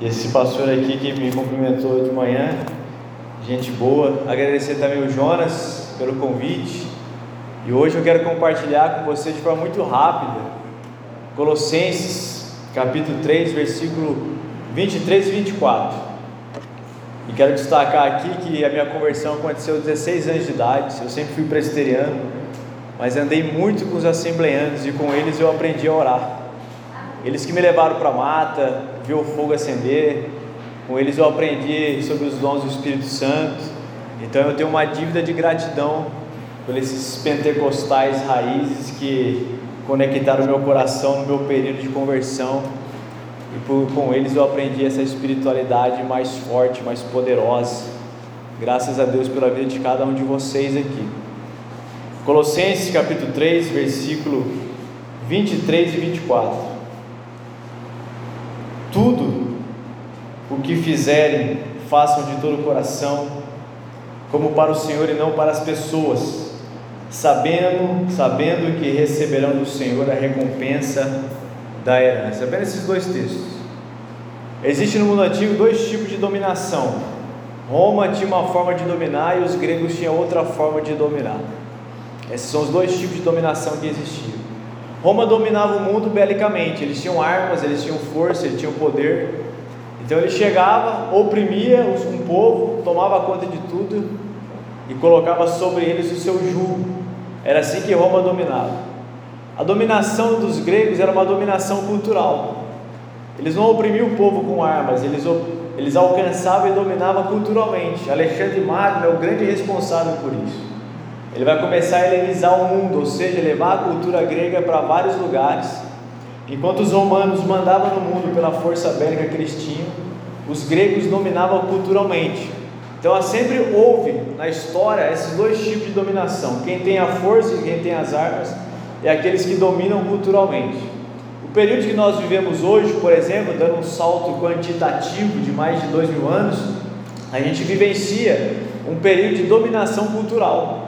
E esse pastor aqui que me cumprimentou de manhã, gente boa. Agradecer também o Jonas pelo convite. E hoje eu quero compartilhar com você de forma muito rápida Colossenses, capítulo 3, versículo 23 e 24. E quero destacar aqui que a minha conversão aconteceu aos 16 anos de idade. Eu sempre fui presbiteriano, mas andei muito com os assembleanos e com eles eu aprendi a orar. Eles que me levaram para a mata, ver o fogo acender, com eles eu aprendi sobre os dons do Espírito Santo. Então eu tenho uma dívida de gratidão por esses pentecostais raízes que conectaram meu coração no meu período de conversão. E por, com eles eu aprendi essa espiritualidade mais forte, mais poderosa. Graças a Deus pela vida de cada um de vocês aqui. Colossenses capítulo 3, versículo 23 e 24. Tudo o que fizerem, façam de todo o coração, como para o Senhor e não para as pessoas, sabendo, sabendo que receberão do Senhor a recompensa da herança. Apenas esses dois textos. Existe no mundo antigo dois tipos de dominação. Roma tinha uma forma de dominar e os gregos tinham outra forma de dominar. Esses são os dois tipos de dominação que existiam. Roma dominava o mundo belicamente, eles tinham armas, eles tinham força, eles tinham poder. Então ele chegava, oprimia um povo, tomava conta de tudo e colocava sobre eles o seu jugo. Era assim que Roma dominava. A dominação dos gregos era uma dominação cultural. Eles não oprimiam o povo com armas, eles, eles alcançavam e dominavam culturalmente. Alexandre Magno é o grande responsável por isso. Ele vai começar a helenizar o mundo, ou seja, levar a cultura grega para vários lugares. Enquanto os romanos mandavam no mundo pela força bélica tinham, os gregos dominavam culturalmente. Então sempre houve na história esses dois tipos de dominação: quem tem a força e quem tem as armas, e aqueles que dominam culturalmente. O período que nós vivemos hoje, por exemplo, dando um salto quantitativo de mais de dois mil anos, a gente vivencia um período de dominação cultural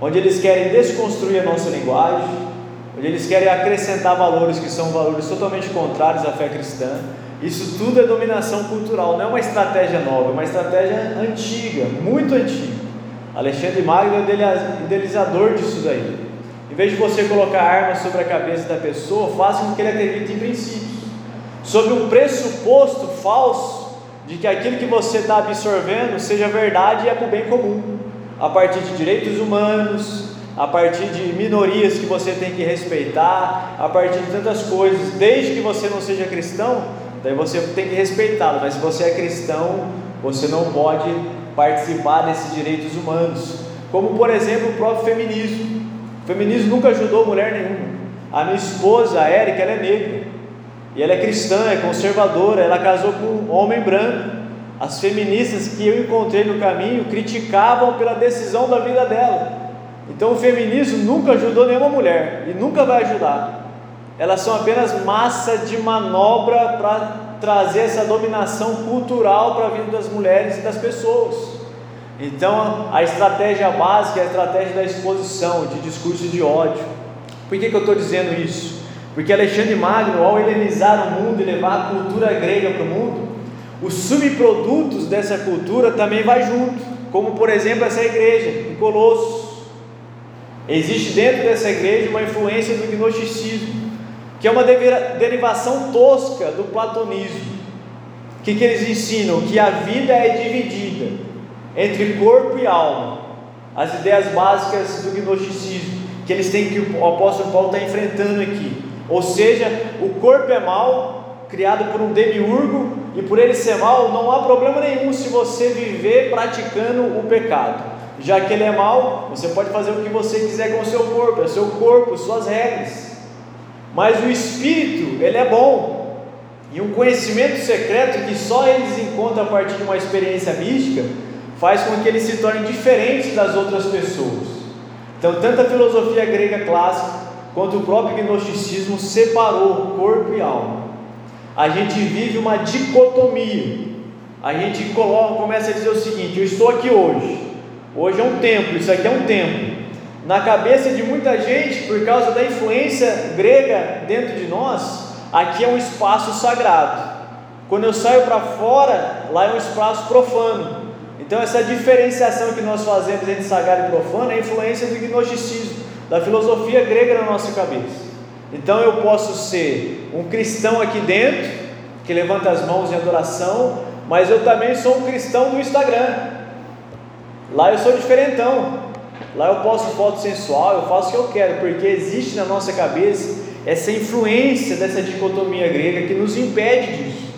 onde eles querem desconstruir a nossa linguagem, onde eles querem acrescentar valores que são valores totalmente contrários à fé cristã. Isso tudo é dominação cultural, não é uma estratégia nova, é uma estratégia antiga, muito antiga. Alexandre Magno é idealizador disso daí. Em vez de você colocar armas sobre a cabeça da pessoa, faça com que ele acredite em princípios, sobre um pressuposto falso de que aquilo que você está absorvendo seja verdade e é para o bem comum a partir de direitos humanos, a partir de minorias que você tem que respeitar, a partir de tantas coisas, desde que você não seja cristão, daí você tem que respeitá-lo, mas se você é cristão, você não pode participar desses direitos humanos, como por exemplo o próprio feminismo. O feminismo nunca ajudou mulher nenhuma. A minha esposa, a Érica, ela é negra, e ela é cristã, é conservadora, ela casou com um homem branco, as feministas que eu encontrei no caminho criticavam pela decisão da vida dela. Então o feminismo nunca ajudou nenhuma mulher e nunca vai ajudar. Elas são apenas massa de manobra para trazer essa dominação cultural para a vida das mulheres e das pessoas. Então a estratégia básica é a estratégia da exposição, de discurso de ódio. Por que, que eu estou dizendo isso? Porque Alexandre Magno, ao helenizar o mundo e levar a cultura grega para o mundo, os subprodutos dessa cultura também vai junto, como por exemplo essa igreja em Colossos. Existe dentro dessa igreja uma influência do gnosticismo, que é uma derivação tosca do platonismo. O que, que eles ensinam? Que a vida é dividida entre corpo e alma. As ideias básicas do gnosticismo, que eles têm que o apóstolo Paulo está enfrentando aqui. Ou seja, o corpo é mal, criado por um demiurgo, e por ele ser mal, não há problema nenhum se você viver praticando o pecado. Já que ele é mal, você pode fazer o que você quiser com o seu corpo, é seu corpo, suas regras. Mas o espírito, ele é bom. E um conhecimento secreto que só eles encontram a partir de uma experiência mística, faz com que eles se tornem diferentes das outras pessoas. Então, tanto a filosofia grega clássica quanto o próprio gnosticismo separou corpo e alma a gente vive uma dicotomia. A gente coloca, começa a dizer o seguinte: eu estou aqui hoje. Hoje é um templo, isso aqui é um templo. Na cabeça de muita gente, por causa da influência grega dentro de nós, aqui é um espaço sagrado. Quando eu saio para fora, lá é um espaço profano. Então, essa diferenciação que nós fazemos entre sagrado e profano é a influência do gnosticismo, da filosofia grega na nossa cabeça. Então, eu posso ser um cristão aqui dentro, que levanta as mãos em adoração, mas eu também sou um cristão do Instagram. Lá eu sou diferentão. Lá eu posto foto sensual, eu faço o que eu quero, porque existe na nossa cabeça essa influência dessa dicotomia grega que nos impede disso.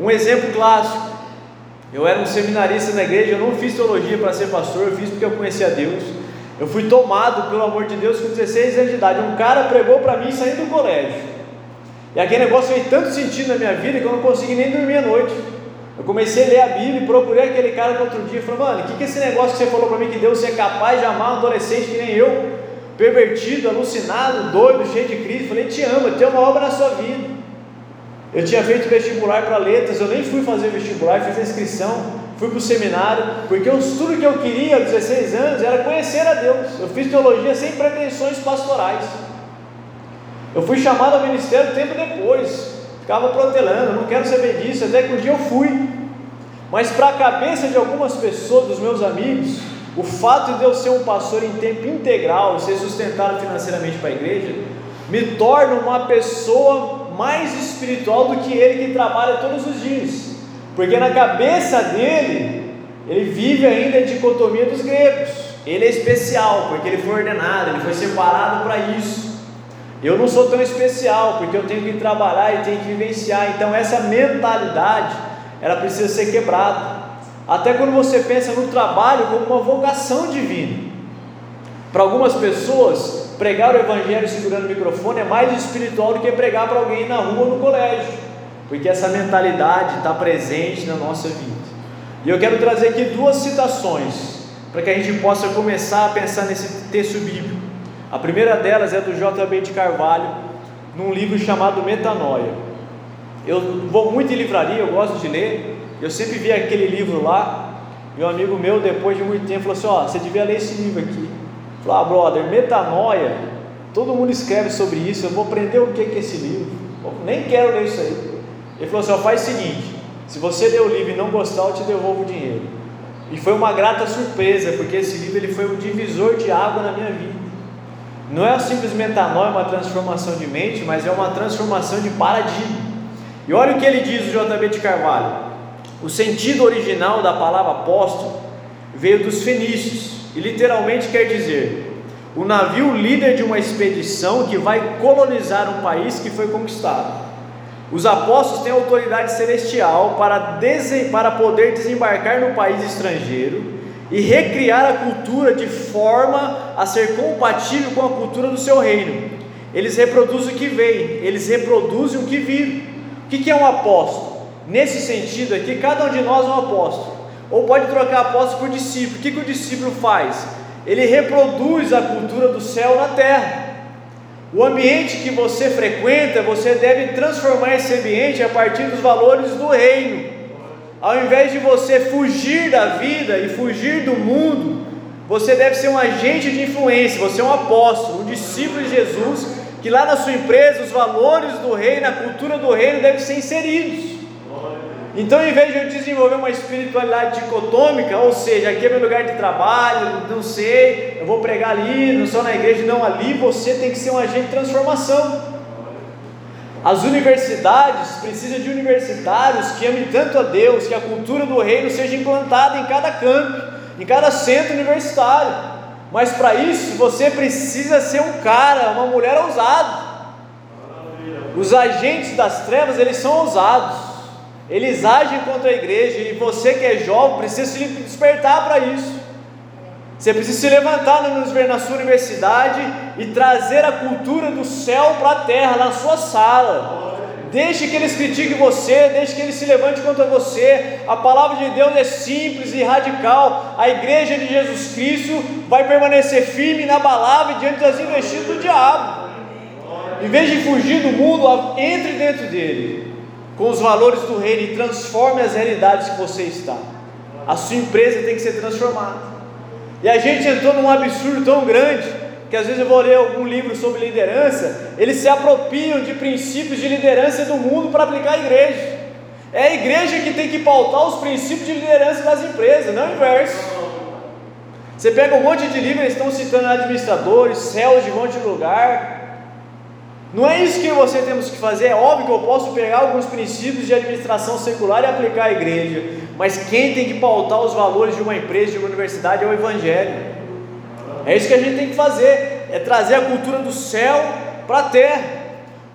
Um exemplo clássico: eu era um seminarista na igreja, eu não fiz teologia para ser pastor, eu fiz porque eu conhecia Deus. Eu fui tomado pelo amor de Deus com 16 anos de idade. Um cara pregou para mim saindo do colégio. E aquele negócio fez tanto sentido na minha vida que eu não consegui nem dormir à noite. Eu comecei a ler a Bíblia e procurei aquele cara no outro dia falei, mano, o que, que é esse negócio que você falou para mim que Deus é capaz de amar um adolescente que nem eu, pervertido, alucinado, doido, cheio de crise? falei, te amo, tenho uma obra na sua vida. Eu tinha feito vestibular para letras, eu nem fui fazer vestibular, fiz a inscrição, fui para o seminário, porque eu, tudo que eu queria aos 16 anos era conhecer a Deus. Eu fiz teologia sem pretensões pastorais. Eu fui chamado ao ministério tempo depois, ficava protelando, não quero saber disso, até que um dia eu fui. Mas para a cabeça de algumas pessoas, dos meus amigos, o fato de eu ser um pastor em tempo integral, ser sustentado financeiramente para a igreja, me torna uma pessoa mais espiritual do que ele que trabalha todos os dias, porque na cabeça dele, ele vive ainda a dicotomia dos gregos. Ele é especial, porque ele foi ordenado, ele foi separado para isso. Eu não sou tão especial, porque eu tenho que trabalhar e tenho que vivenciar. Então essa mentalidade, ela precisa ser quebrada. Até quando você pensa no trabalho como uma vocação divina. Para algumas pessoas, pregar o evangelho segurando o microfone é mais espiritual do que pregar para alguém na rua ou no colégio, porque essa mentalidade está presente na nossa vida. E eu quero trazer aqui duas citações para que a gente possa começar a pensar nesse texto bíblico. A primeira delas é do J.B. de Carvalho, num livro chamado Metanoia. Eu vou muito em livraria, eu gosto de ler, eu sempre vi aquele livro lá. Meu amigo meu, depois de muito tempo, falou assim: Ó, você devia ler esse livro aqui. Falou, ah, brother, metanoia, todo mundo escreve sobre isso, eu vou aprender o que é esse livro. Eu nem quero ler isso aí. Ele falou assim: ó, faz o seguinte: se você ler o livro e não gostar, eu te devolvo o dinheiro. E foi uma grata surpresa, porque esse livro ele foi um divisor de água na minha vida. Não é simplesmente metanoia, uma transformação de mente, mas é uma transformação de paradigma. E olha o que ele diz, o JB de Carvalho. O sentido original da palavra apóstolo veio dos fenícios e literalmente quer dizer o navio líder de uma expedição que vai colonizar um país que foi conquistado. Os apóstolos têm autoridade celestial para, para poder desembarcar no país estrangeiro e recriar a cultura de forma a ser compatível com a cultura do seu reino. Eles reproduzem o que veem, eles reproduzem o que viram. O que é um apóstolo? Nesse sentido aqui, cada um de nós é um apóstolo. Ou pode trocar apóstolo por discípulo. O que o discípulo faz? Ele reproduz a cultura do céu na terra. O ambiente que você frequenta, você deve transformar esse ambiente a partir dos valores do reino. Ao invés de você fugir da vida e fugir do mundo, você deve ser um agente de influência, você é um apóstolo, um discípulo de Jesus, que lá na sua empresa os valores do reino, a cultura do reino devem ser inseridos. Então, em vez de eu desenvolver uma espiritualidade dicotômica, ou seja, aqui é meu lugar de trabalho, não sei, eu vou pregar ali, não sou na igreja, não, ali você tem que ser um agente de transformação. As universidades precisam de universitários que amem tanto a Deus, que a cultura do reino seja implantada em cada campo, em cada centro universitário. Mas para isso você precisa ser um cara, uma mulher ousado. Os agentes das trevas, eles são ousados. Eles agem contra a igreja e você que é jovem precisa se despertar para isso. Você precisa se levantar na sua universidade e trazer a cultura do céu para a terra, na sua sala. Deixe que eles critiquem você, deixe que eles se levante contra você. A palavra de Deus é simples e radical. A igreja de Jesus Cristo vai permanecer firme, inabalável diante das investidas do diabo. Em vez de fugir do mundo, entre dentro dele com os valores do reino e transforme as realidades que você está. A sua empresa tem que ser transformada. E a gente entrou num absurdo tão grande que às vezes eu vou ler algum livro sobre liderança, eles se apropriam de princípios de liderança do mundo para aplicar à igreja. É a igreja que tem que pautar os princípios de liderança das empresas, não o inverso. Você pega um monte de livros, eles estão citando administradores, céus de um monte de lugar. Não é isso que você temos que fazer. É óbvio que eu posso pegar alguns princípios de administração secular e aplicar à igreja, mas quem tem que pautar os valores de uma empresa, de uma universidade, é o Evangelho. É isso que a gente tem que fazer: é trazer a cultura do céu para a terra.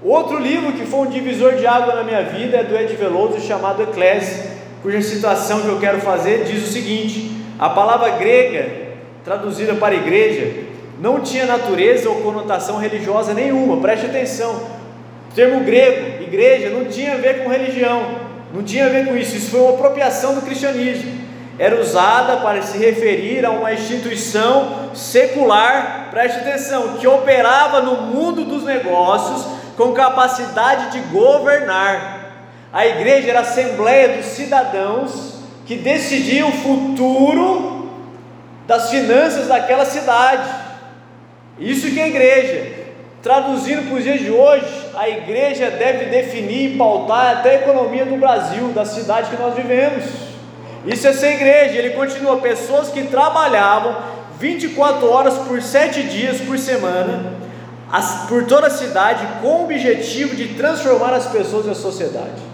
Outro livro que foi um divisor de água na minha vida é do Ed Veloso, chamado Eclésia, cuja citação que eu quero fazer diz o seguinte: a palavra grega, traduzida para igreja, não tinha natureza ou conotação religiosa nenhuma, preste atenção. O termo grego, igreja, não tinha a ver com religião, não tinha a ver com isso, isso foi uma apropriação do cristianismo. Era usada para se referir a uma instituição secular, preste atenção, que operava no mundo dos negócios com capacidade de governar. A igreja era a assembleia dos cidadãos que decidiam o futuro das finanças daquela cidade. Isso que é igreja. Traduzindo para os dias de hoje, a igreja deve definir e pautar até a economia do Brasil, da cidade que nós vivemos. Isso é ser igreja. Ele continua: pessoas que trabalhavam 24 horas por 7 dias por semana, por toda a cidade com o objetivo de transformar as pessoas e a sociedade.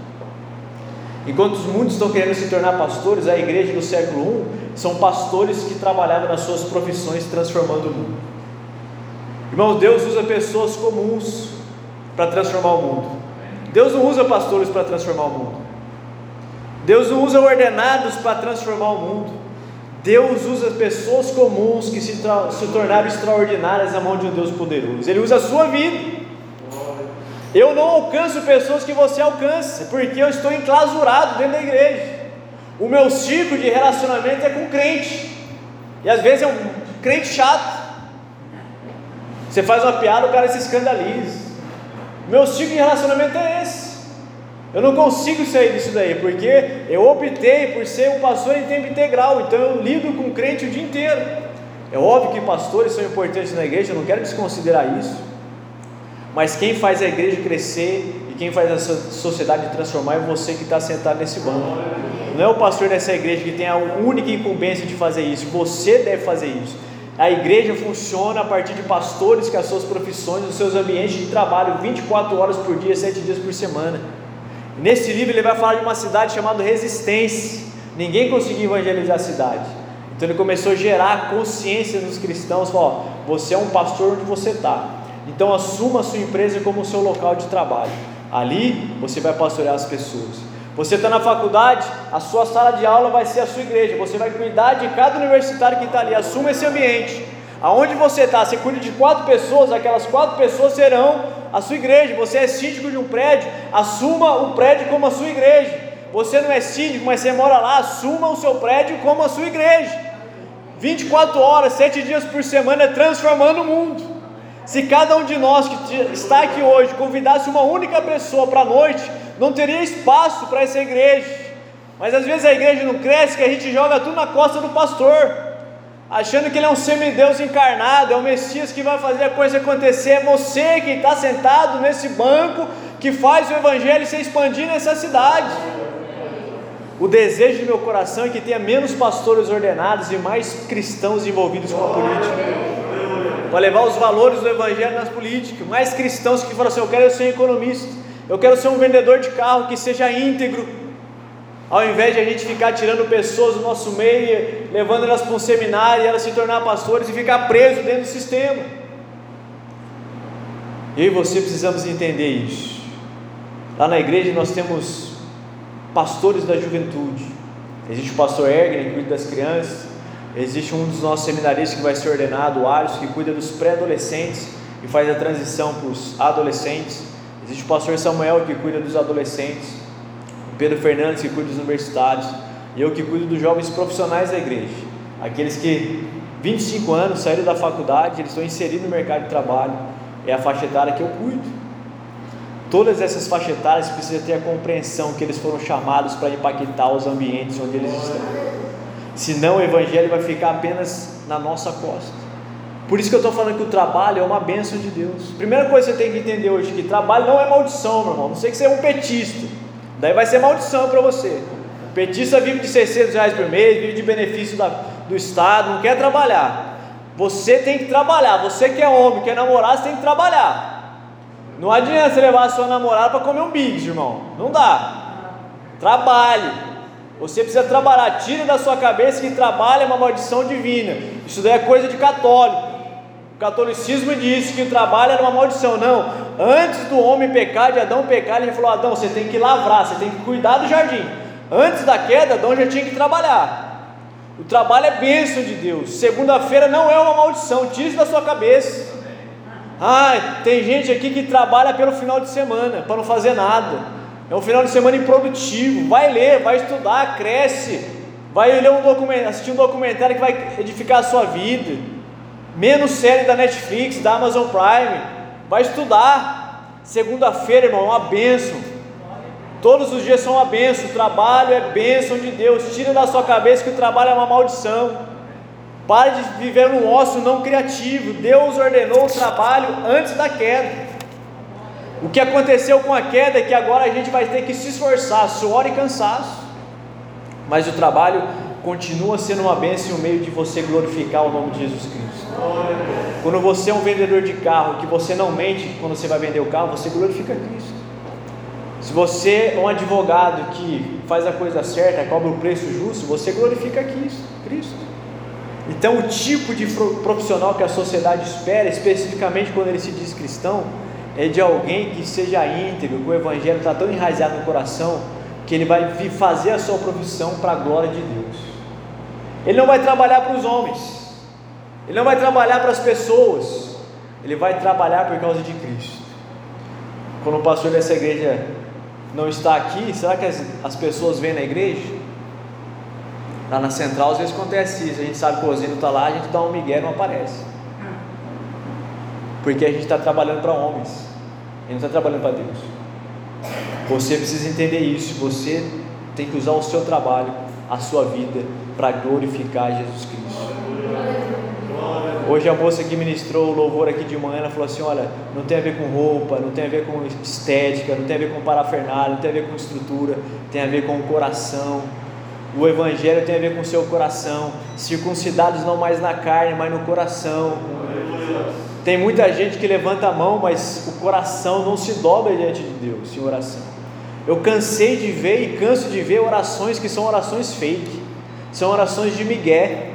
Enquanto muitos estão querendo se tornar pastores, a igreja do século I são pastores que trabalhavam nas suas profissões transformando o mundo. Irmãos, Deus usa pessoas comuns para transformar o mundo. Deus não usa pastores para transformar o mundo. Deus não usa ordenados para transformar o mundo. Deus usa pessoas comuns que se, se tornaram extraordinárias na mão de um Deus poderoso. Ele usa a sua vida. Eu não alcanço pessoas que você alcança, porque eu estou enclausurado dentro da igreja. O meu ciclo de relacionamento é com crente, e às vezes é um crente chato. Você faz uma piada, o cara se escandaliza. Meu ciclo de relacionamento é esse. Eu não consigo sair disso daí, porque eu optei por ser um pastor em tempo integral, então eu lido com crente o dia inteiro. É óbvio que pastores são importantes na igreja, eu não quero desconsiderar isso. Mas quem faz a igreja crescer e quem faz a sociedade transformar é você que está sentado nesse banco. Não é o pastor dessa igreja que tem a única incumbência de fazer isso, você deve fazer isso. A igreja funciona a partir de pastores que as suas profissões, os seus ambientes de trabalho 24 horas por dia, 7 dias por semana. Nesse livro ele vai falar de uma cidade chamada Resistência. Ninguém conseguia evangelizar a cidade. Então ele começou a gerar consciência nos cristãos, falou, você é um pastor onde você está. Então assuma a sua empresa como o seu local de trabalho. Ali você vai pastorear as pessoas. Você está na faculdade, a sua sala de aula vai ser a sua igreja. Você vai cuidar de cada universitário que está ali. Assuma esse ambiente. Aonde você está, você cuida de quatro pessoas, aquelas quatro pessoas serão a sua igreja. Você é síndico de um prédio, assuma o prédio como a sua igreja. Você não é síndico, mas você mora lá, assuma o seu prédio como a sua igreja. 24 horas, 7 dias por semana, transformando o mundo. Se cada um de nós que está aqui hoje convidasse uma única pessoa para a noite, não teria espaço para essa igreja. Mas às vezes a igreja não cresce, que a gente joga tudo na costa do pastor achando que ele é um semideus encarnado, é o Messias que vai fazer a coisa acontecer. É você que está sentado nesse banco que faz o Evangelho se expandir nessa cidade. O desejo do meu coração é que tenha menos pastores ordenados e mais cristãos envolvidos com a política. Para levar os valores do Evangelho nas políticas. Mais cristãos que falam assim: eu quero ser economista, eu quero ser um vendedor de carro que seja íntegro, ao invés de a gente ficar tirando pessoas do nosso meio, levando elas para um seminário e elas se tornar pastores e ficar preso dentro do sistema. Eu e você precisamos entender isso. Lá na igreja nós temos pastores da juventude. Existe o pastor Ergen, que cuida das crianças. Existe um dos nossos seminaristas que vai ser ordenado, o que cuida dos pré-adolescentes e faz a transição para os adolescentes. Existe o pastor Samuel, que cuida dos adolescentes. Pedro Fernandes, que cuida dos universitários, e eu que cuido dos jovens profissionais da igreja, aqueles que 25 anos saíram da faculdade, eles estão inseridos no mercado de trabalho, é a faixa etária que eu cuido. Todas essas faixas etárias precisam ter a compreensão que eles foram chamados para impactar os ambientes onde eles estão. Senão o evangelho vai ficar apenas na nossa costa. Por isso que eu estou falando que o trabalho é uma bênção de Deus. Primeira coisa que você tem que entender hoje que trabalho não é maldição, meu irmão. Não sei que você é um petista. Daí vai ser maldição para você. O petista vive de 600 reais por mês, vive de benefício da, do Estado, não quer trabalhar. Você tem que trabalhar. Você que é homem, quer namorar, você tem que trabalhar. Não adianta você levar a sua namorada para comer um bigos, irmão. Não dá. Trabalhe. Você precisa trabalhar. Tire da sua cabeça que trabalho é uma maldição divina. Isso daí é coisa de católico. Catolicismo diz que o trabalho era uma maldição. Não. Antes do homem pecar, de Adão pecar, ele falou: Adão, você tem que lavrar, você tem que cuidar do jardim. Antes da queda, Adão já tinha que trabalhar. O trabalho é bênção de Deus. Segunda-feira não é uma maldição. Tire isso da sua cabeça. Ah, tem gente aqui que trabalha pelo final de semana para não fazer nada. É um final de semana improdutivo. Vai ler, vai estudar, cresce. Vai ler um documentário, assistir um documentário que vai edificar a sua vida. Menos série da Netflix, da Amazon Prime. Vai estudar. Segunda-feira, irmão, é uma bênção. Todos os dias são uma bênção, o trabalho é bênção de Deus. Tira da sua cabeça que o trabalho é uma maldição. Pare de viver num ócio não criativo. Deus ordenou o trabalho antes da queda. O que aconteceu com a queda é que agora a gente vai ter que se esforçar, suor e cansaço. Mas o trabalho continua sendo uma bênção um meio de você glorificar o nome de Jesus Cristo. Quando você é um vendedor de carro, que você não mente quando você vai vender o carro, você glorifica Cristo. Se você é um advogado que faz a coisa certa, cobra o preço justo, você glorifica Cristo. Então, o tipo de profissional que a sociedade espera, especificamente quando ele se diz cristão, é de alguém que seja íntegro, que o evangelho está tão enraizado no coração, que ele vai fazer a sua profissão para a glória de Deus. Ele não vai trabalhar para os homens, ele não vai trabalhar para as pessoas, ele vai trabalhar por causa de Cristo. Quando o pastor dessa igreja não está aqui, será que as, as pessoas vêm na igreja? Lá na central às vezes acontece isso, a gente sabe que o Osino está lá, a gente dá um migué e não aparece. Porque a gente está trabalhando para homens, a gente não está trabalhando para Deus. Você precisa entender isso, você tem que usar o seu trabalho, a sua vida, para glorificar Jesus Cristo. Hoje a moça que ministrou o louvor aqui de manhã, ela falou assim: olha, não tem a ver com roupa, não tem a ver com estética, não tem a ver com parafernália, não tem a ver com estrutura, tem a ver com o coração. O Evangelho tem a ver com o seu coração. Circuncidados não mais na carne, mas no coração. Tem muita gente que levanta a mão, mas o coração não se dobra diante de Deus em oração. Eu cansei de ver e canso de ver orações que são orações fake, são orações de Miguel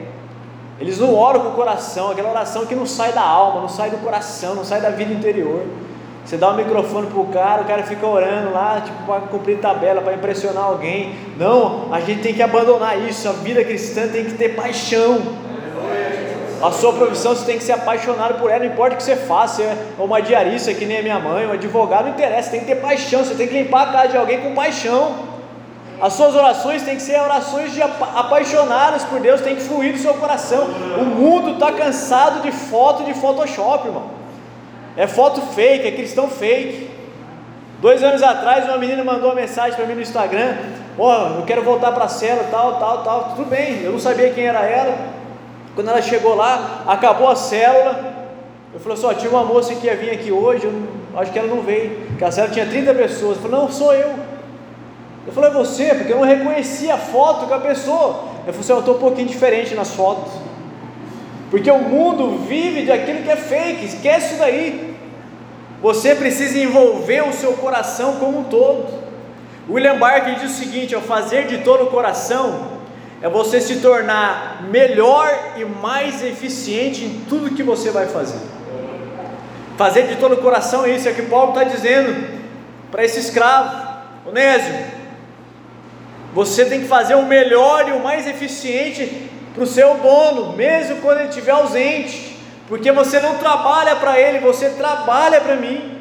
eles não oram com o coração, aquela oração que não sai da alma, não sai do coração, não sai da vida interior. Você dá um microfone pro cara, o cara fica orando lá, tipo, para cumprir tabela, para impressionar alguém. Não, a gente tem que abandonar isso. A vida cristã tem que ter paixão. A sua profissão você tem que ser apaixonado por ela, não importa o que você faça, é uma diarista que nem a minha mãe, um advogado, não interessa, tem que ter paixão, você tem que limpar a casa de alguém com paixão. As suas orações têm que ser orações de apaixonadas por Deus, tem que fluir do seu coração. O mundo está cansado de foto de Photoshop, irmão. É foto fake, é cristão fake. Dois anos atrás, uma menina mandou uma mensagem para mim no Instagram: Ó, oh, eu quero voltar para a cela, tal, tal, tal. Tudo bem, eu não sabia quem era ela. Quando ela chegou lá, acabou a célula. Eu falei assim: tinha uma moça que ia vir aqui hoje, eu acho que ela não veio. Porque a célula tinha 30 pessoas. Eu falei: não, sou eu. Eu falei, é você, porque eu não reconheci a foto com a pessoa. Eu falei assim, eu estou um pouquinho diferente nas fotos. Porque o mundo vive de aquilo que é fake, esquece isso daí. Você precisa envolver o seu coração como um todo. William Barker diz o seguinte: ao fazer de todo o coração, é você se tornar melhor e mais eficiente em tudo que você vai fazer. Fazer de todo o coração é isso, é o que Paulo está dizendo para esse escravo, Onésio. Você tem que fazer o melhor e o mais eficiente para o seu dono, mesmo quando ele estiver ausente, porque você não trabalha para ele, você trabalha para mim.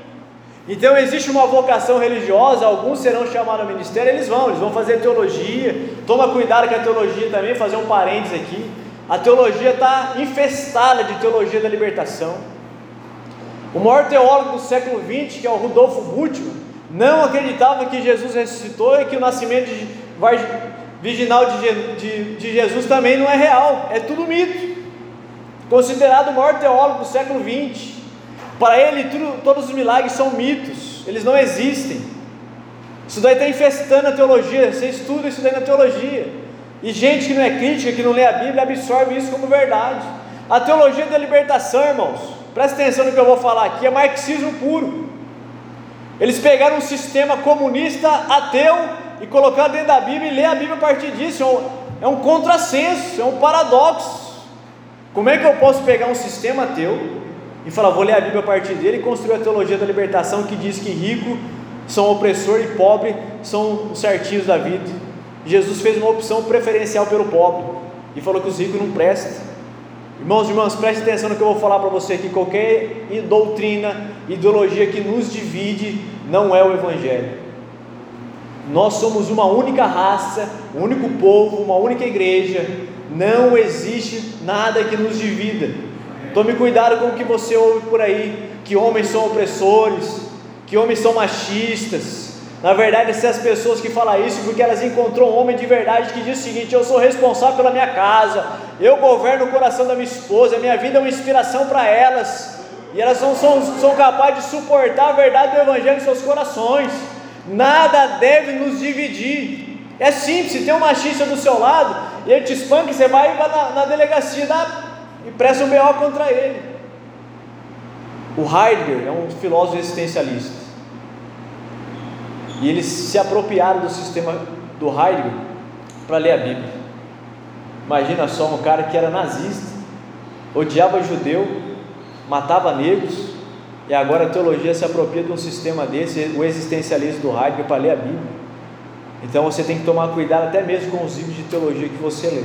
Então existe uma vocação religiosa, alguns serão chamados ao ministério, eles vão, eles vão fazer teologia. Toma cuidado com a teologia também, fazer um parênteses aqui. A teologia está infestada de teologia da libertação. O maior teólogo do século XX, que é o Rudolfo Bultmann, não acreditava que Jesus ressuscitou e que o nascimento de virginal de, de, de Jesus também não é real, é tudo mito. Considerado o maior teólogo do século XX. Para ele, tudo, todos os milagres são mitos, eles não existem. Isso daí está infestando a teologia, você estuda isso daí na teologia. E gente que não é crítica, que não lê a Bíblia, absorve isso como verdade. A teologia da libertação, irmãos, presta atenção no que eu vou falar aqui, é marxismo puro. Eles pegaram um sistema comunista ateu e colocaram dentro da Bíblia e lê a Bíblia a partir disso. É um, é um contrassenso, é um paradoxo. Como é que eu posso pegar um sistema ateu e falar, vou ler a Bíblia a partir dele e construir a teologia da libertação que diz que rico são opressor e pobre são os certinhos da vida? Jesus fez uma opção preferencial pelo pobre e falou que os ricos não prestam. Irmãos e irmãs, preste atenção no que eu vou falar para você aqui. Qualquer doutrina, ideologia que nos divide não é o Evangelho. Nós somos uma única raça, um único povo, uma única igreja. Não existe nada que nos divida. Tome cuidado com o que você ouve por aí: que homens são opressores, que homens são machistas, na verdade, essas pessoas que falam isso porque elas encontrou um homem de verdade que diz o seguinte: Eu sou responsável pela minha casa, eu governo o coração da minha esposa, minha vida é uma inspiração para elas, e elas não são, são capazes de suportar a verdade do Evangelho em seus corações. Nada deve nos dividir. É simples: se tem um machista do seu lado e ele te espanca, você vai na, na delegacia e presta um BO contra ele. O Heidegger é um filósofo existencialista. E eles se apropriaram do sistema do Heidegger para ler a Bíblia. Imagina só um cara que era nazista, odiava judeu, matava negros, e agora a teologia se apropria de um sistema desse, o existencialismo do Heidegger, para ler a Bíblia. Então você tem que tomar cuidado até mesmo com os livros de teologia que você lê.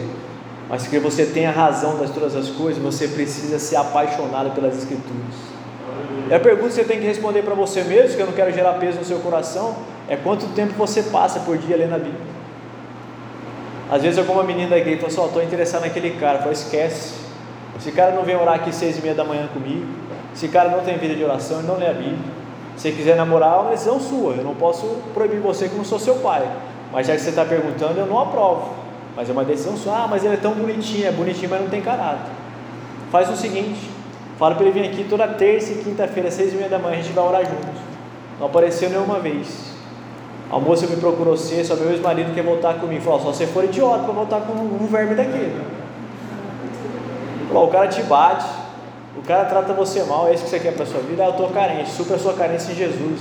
Mas que você tenha razão das todas as coisas, você precisa ser apaixonado pelas Escrituras. E a pergunta que você tem que responder para você mesmo, que eu não quero gerar peso no seu coração, é quanto tempo você passa por dia lendo a Bíblia. Às vezes alguma menina da igreja fala assim, estou interessado naquele cara, fala, esquece. Esse cara não vem orar aqui seis e meia da manhã comigo, esse cara não tem vida de oração, ele não lê a Bíblia. Se quiser namorar, é uma decisão sua, eu não posso proibir você não sou seu pai. Mas já que você está perguntando, eu não aprovo. Mas é uma decisão sua, ah, mas ele é tão bonitinho, é bonitinho, mas não tem caráter. Faz o seguinte, fala para ele vir aqui toda terça e quinta-feira, seis e meia da manhã, a gente vai orar juntos. Não apareceu nenhuma vez. A moça me procurou ser, só meu ex-marido quer voltar comigo. Falou, só você for idiota para voltar com um verme daquele. Falou, o cara te bate, o cara trata você mal, é isso que você quer para sua vida? Ah, eu estou carente, supra a sua carência em Jesus.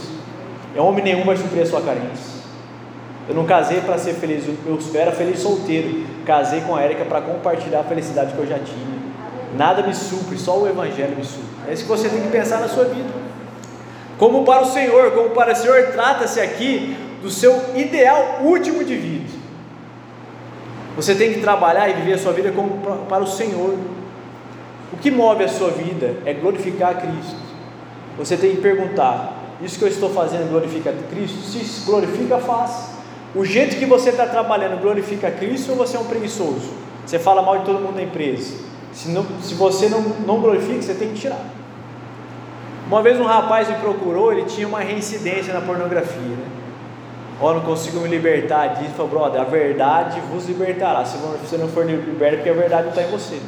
E homem nenhum vai suprir a sua carência. Eu não casei para ser feliz, eu era feliz solteiro. Casei com a Érica para compartilhar a felicidade que eu já tinha. Nada me supre, só o Evangelho me supre. É isso que você tem que pensar na sua vida. Como para o Senhor, como para o Senhor, trata-se aqui do seu ideal último de vida. Você tem que trabalhar e viver a sua vida como para o Senhor. O que move a sua vida é glorificar Cristo. Você tem que perguntar: isso que eu estou fazendo glorifica Cristo? Se glorifica, faça. O jeito que você está trabalhando glorifica Cristo ou você é um preguiçoso? Você fala mal de todo mundo da empresa. Se, não, se você não, não glorifica, você tem que tirar. Uma vez um rapaz me procurou, ele tinha uma reincidência na pornografia. Né? ó, não consigo me libertar disso. Falei, brother, a verdade vos libertará. Se você não for liberto, porque a verdade não está em você.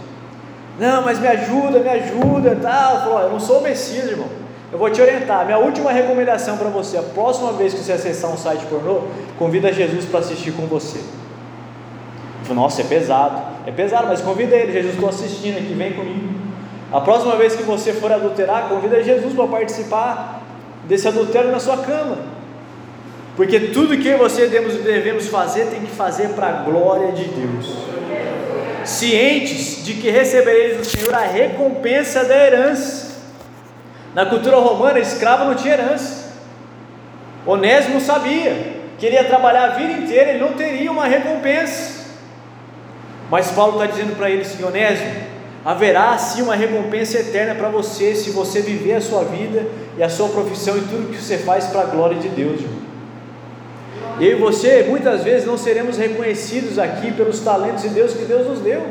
Não, mas me ajuda, me ajuda, tal. Falou, eu não sou o Messias, irmão. Eu vou te orientar. Minha última recomendação para você: a próxima vez que você acessar um site pornô, convida Jesus para assistir com você. Falei, nossa, é pesado. É pesado, mas convida ele. Jesus, estou assistindo aqui, vem comigo. A próxima vez que você for adulterar, convida Jesus para participar desse adultério na sua cama. Porque tudo que você devemos fazer tem que fazer para a glória de Deus. Cientes de que recebereis do Senhor a recompensa da herança. Na cultura romana, escravo não tinha herança. Onésimo sabia que ele ia trabalhar a vida inteira, ele não teria uma recompensa. Mas Paulo está dizendo para ele assim: Onésimo, haverá sim uma recompensa eterna para você se você viver a sua vida e a sua profissão e tudo que você faz para a glória de Deus. Irmão. Eu e você muitas vezes não seremos reconhecidos aqui pelos talentos de Deus que Deus nos deu.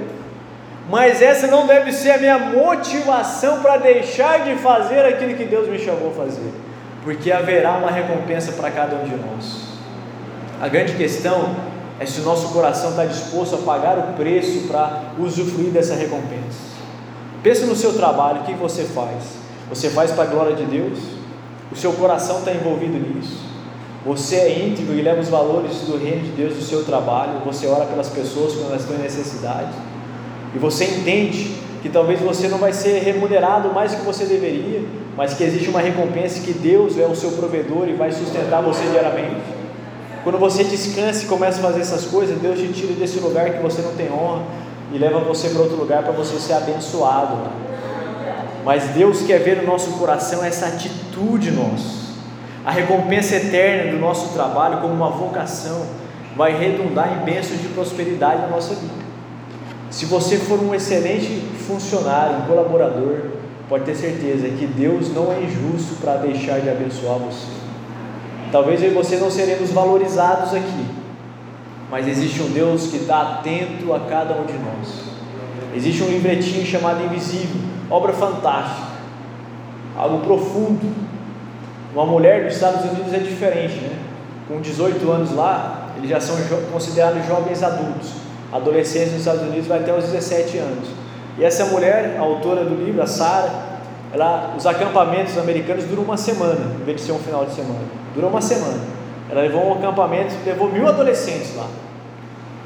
Mas essa não deve ser a minha motivação para deixar de fazer aquilo que Deus me chamou a fazer, porque haverá uma recompensa para cada um de nós. A grande questão é se o nosso coração está disposto a pagar o preço para usufruir dessa recompensa. Pense no seu trabalho, o que você faz? Você faz para a glória de Deus? O seu coração está envolvido nisso? Você é íntegro e leva os valores do reino de Deus do seu trabalho. Você ora pelas pessoas quando elas estão em necessidade. E você entende que talvez você não vai ser remunerado mais do que você deveria, mas que existe uma recompensa que Deus é o seu provedor e vai sustentar você diariamente. Quando você descansa e começa a fazer essas coisas, Deus te tira desse lugar que você não tem honra e leva você para outro lugar para você ser abençoado. Mas Deus quer ver no nosso coração essa atitude nossa. A recompensa eterna do nosso trabalho como uma vocação vai redundar em bênçãos de prosperidade na nossa vida. Se você for um excelente funcionário, um colaborador, pode ter certeza que Deus não é injusto para deixar de abençoar você. Talvez eu e você não seremos valorizados aqui, mas existe um Deus que está atento a cada um de nós. Existe um livretinho chamado Invisível, obra fantástica, algo profundo. Uma mulher dos Estados Unidos é diferente, né? Com 18 anos lá, eles já são considerados jovens adultos adolescência nos Estados Unidos vai até os 17 anos. E essa mulher, a autora do livro, a Sarah, ela, os acampamentos americanos duram uma semana, em vez de ser um final de semana. Durou uma semana. Ela levou um acampamento, levou mil adolescentes lá.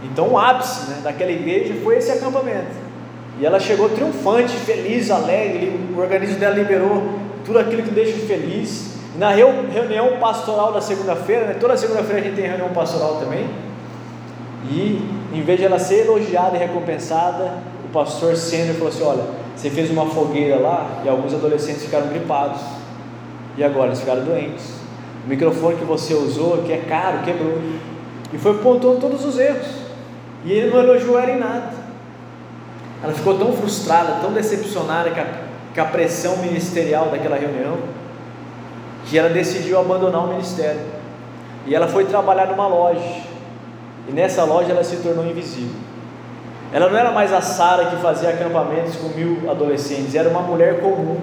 Então o ápice né, daquela igreja foi esse acampamento. E ela chegou triunfante, feliz, alegre. O organismo dela liberou tudo aquilo que deixa feliz. Na reunião pastoral da segunda-feira, né, toda segunda-feira a gente tem reunião pastoral também. E em vez de ela ser elogiada e recompensada, o pastor Sênior falou assim: Olha, você fez uma fogueira lá e alguns adolescentes ficaram gripados. E agora eles ficaram doentes. O microfone que você usou, que é caro, quebrou. E foi pontuando todos os erros. E ele não elogiou ela em nada. Ela ficou tão frustrada, tão decepcionada com a, com a pressão ministerial daquela reunião, que ela decidiu abandonar o ministério. E ela foi trabalhar numa loja. E nessa loja ela se tornou invisível. Ela não era mais a Sara que fazia acampamentos com mil adolescentes, era uma mulher comum,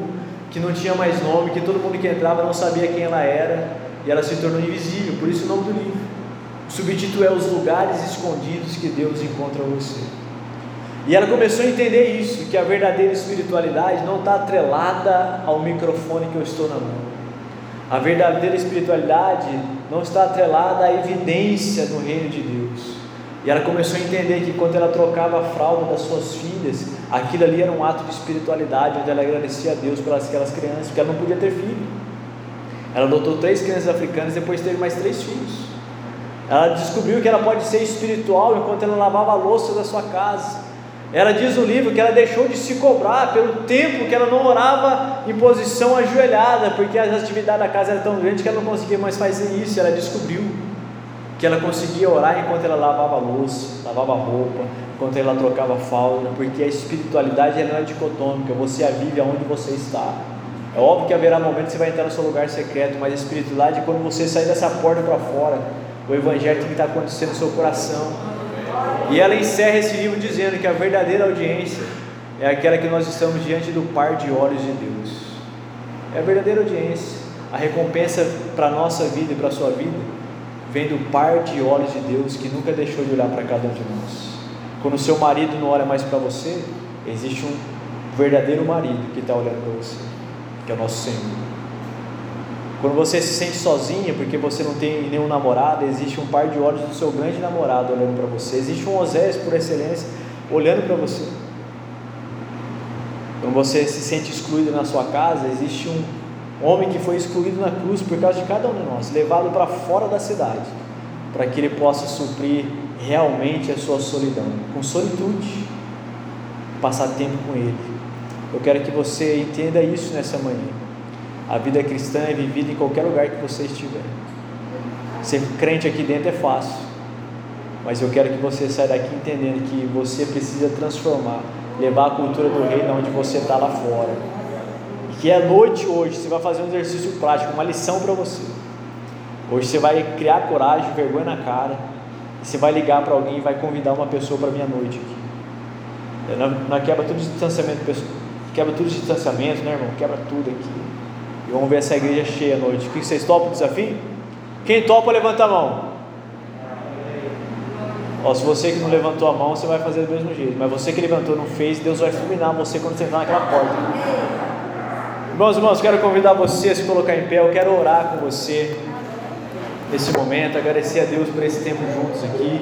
que não tinha mais nome, que todo mundo que entrava não sabia quem ela era, e ela se tornou invisível, por isso o nome do livro. O subtítulo é Os Lugares Escondidos que Deus encontra você. E ela começou a entender isso, que a verdadeira espiritualidade não está atrelada ao microfone que eu estou na mão. A verdadeira espiritualidade não está atrelada à evidência no reino de Deus. E ela começou a entender que quando ela trocava a fralda das suas filhas, aquilo ali era um ato de espiritualidade, onde ela agradecia a Deus pelas aquelas crianças, porque ela não podia ter filho. Ela adotou três crianças africanas e depois teve mais três filhos. Ela descobriu que ela pode ser espiritual enquanto ela lavava a louça da sua casa. Ela diz no livro que ela deixou de se cobrar pelo tempo que ela não orava em posição ajoelhada, porque as atividades da casa eram tão grandes que ela não conseguia mais fazer isso. Ela descobriu que ela conseguia orar enquanto ela lavava a louça, lavava a roupa, enquanto ela trocava falda, porque a espiritualidade não é dicotômica, você a vive aonde você está. É óbvio que haverá momentos que você vai entrar no seu lugar secreto, mas a espiritualidade é quando você sair dessa porta para fora, o evangelho tem que estar acontecendo no seu coração e ela encerra esse livro dizendo que a verdadeira audiência é aquela que nós estamos diante do par de olhos de Deus. É a verdadeira audiência. A recompensa para a nossa vida e para a sua vida vem do par de olhos de Deus que nunca deixou de olhar para cada um de nós. Quando o seu marido não olha mais para você, existe um verdadeiro marido que está olhando para você, que é o nosso Senhor. Quando você se sente sozinha porque você não tem nenhum namorado, existe um par de olhos do seu grande namorado olhando para você. Existe um Osés por excelência olhando para você. Quando você se sente excluído na sua casa, existe um homem que foi excluído na cruz por causa de cada um de nós, levado para fora da cidade, para que ele possa suprir realmente a sua solidão, com solitude, passar tempo com ele. Eu quero que você entenda isso nessa manhã. A vida cristã é vivida em qualquer lugar que você estiver. Ser crente aqui dentro é fácil, mas eu quero que você saia daqui entendendo que você precisa transformar, levar a cultura do reino onde você está lá fora. E que é noite hoje, você vai fazer um exercício prático, uma lição para você. Hoje você vai criar coragem, vergonha na cara, você vai ligar para alguém e vai convidar uma pessoa para minha noite aqui. Nós quebra tudo distanciamento, quebra tudo de distanciamento, né, irmão? Quebra tudo aqui. Vamos ver essa igreja cheia à noite. O que vocês topam o desafio? Quem topa, levanta a mão. Ó, se você que não levantou a mão, você vai fazer do mesmo jeito. Mas você que levantou não fez, Deus vai fulminar você quando você entrar naquela porta. Irmãos, irmãos, quero convidar você a se colocar em pé. Eu quero orar com você. nesse momento, agradecer a Deus por esse tempo juntos aqui.